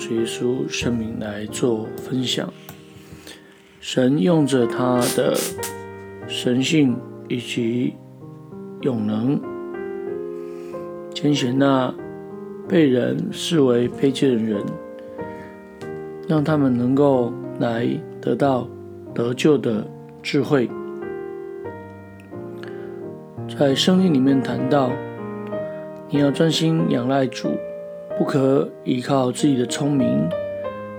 主耶稣圣名来做分享。神用着他的神性以及永能，拣选那被人视为卑贱的人，让他们能够来得到得救的智慧。在圣经里面谈到，你要专心仰赖主。不可依靠自己的聪明，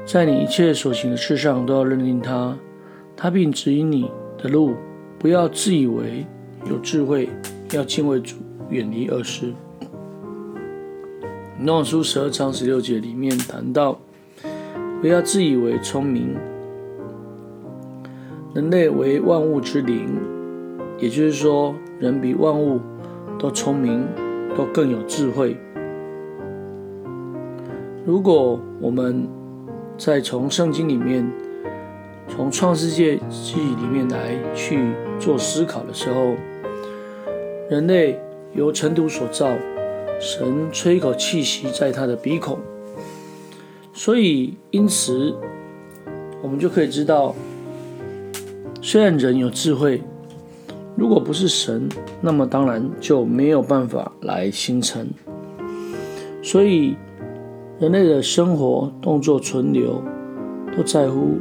在你一切所行的事上都要认定他，他并指引你的路。不要自以为有智慧，要敬畏主，远离恶事。诺书十二章十六节里面谈到，不要自以为聪明。人类为万物之灵，也就是说，人比万物都聪明，都更有智慧。如果我们再从圣经里面，从创世纪里面来去做思考的时候，人类由尘土所造，神吹口气息在他的鼻孔，所以因此我们就可以知道，虽然人有智慧，如果不是神，那么当然就没有办法来形成，所以。人类的生活、动作、存留，都在乎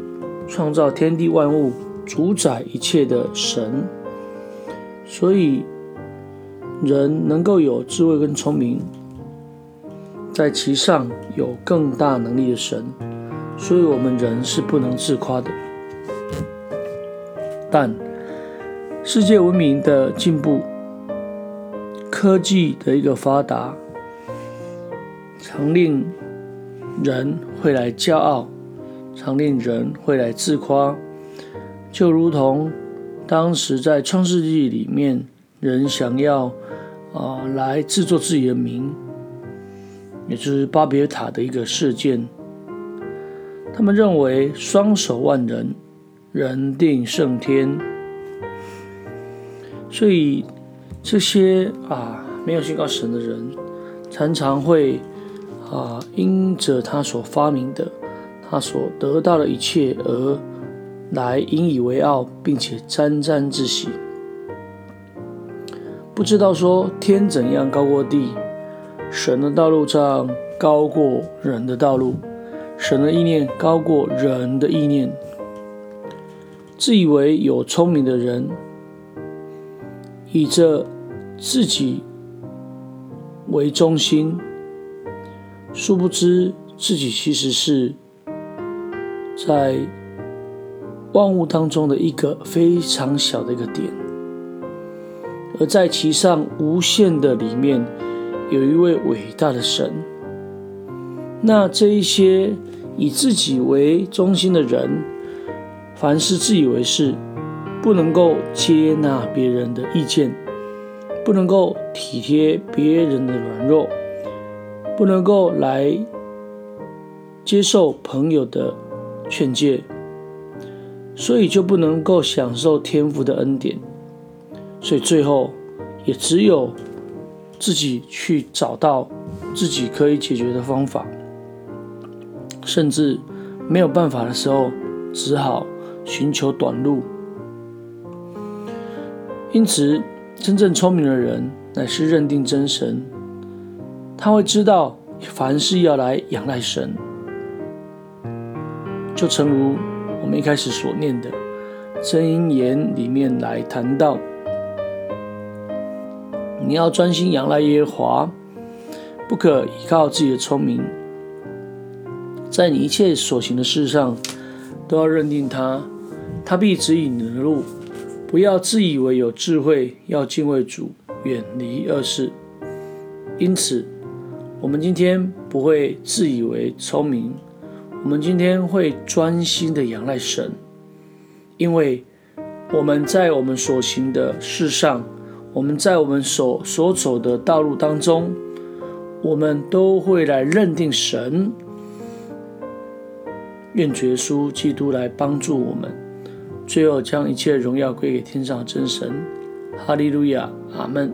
创造天地万物、主宰一切的神。所以，人能够有智慧跟聪明，在其上有更大能力的神。所以我们人是不能自夸的。但世界文明的进步、科技的一个发达，常令人会来骄傲，常令人会来自夸，就如同当时在创世纪里面，人想要啊、呃、来制作自己的名，也就是巴别塔的一个事件。他们认为双手万人，人定胜天，所以这些啊没有信靠神的人，常常会。啊，因着他所发明的，他所得到的一切而来引以为傲，并且沾沾自喜，不知道说天怎样高过地，神的道路上高过人的道路，神的意念高过人的意念，自以为有聪明的人，以这自己为中心。殊不知，自己其实是在万物当中的一个非常小的一个点，而在其上无限的里面，有一位伟大的神。那这一些以自己为中心的人，凡事自以为是，不能够接纳别人的意见，不能够体贴别人的软弱。不能够来接受朋友的劝诫，所以就不能够享受天父的恩典，所以最后也只有自己去找到自己可以解决的方法，甚至没有办法的时候，只好寻求短路。因此，真正聪明的人乃是认定真神。他会知道，凡事要来仰赖神，就诚如我们一开始所念的真言里面来谈到，你要专心仰赖耶和华，不可依靠自己的聪明，在你一切所行的事上都要认定他，他必指引你的路。不要自以为有智慧，要敬畏主，远离恶事。因此。我们今天不会自以为聪明，我们今天会专心的仰赖神，因为我们在我们所行的事上，我们在我们所所走的道路当中，我们都会来认定神。愿主耶稣基督来帮助我们，最后将一切荣耀归给天上真神。哈利路亚，阿门。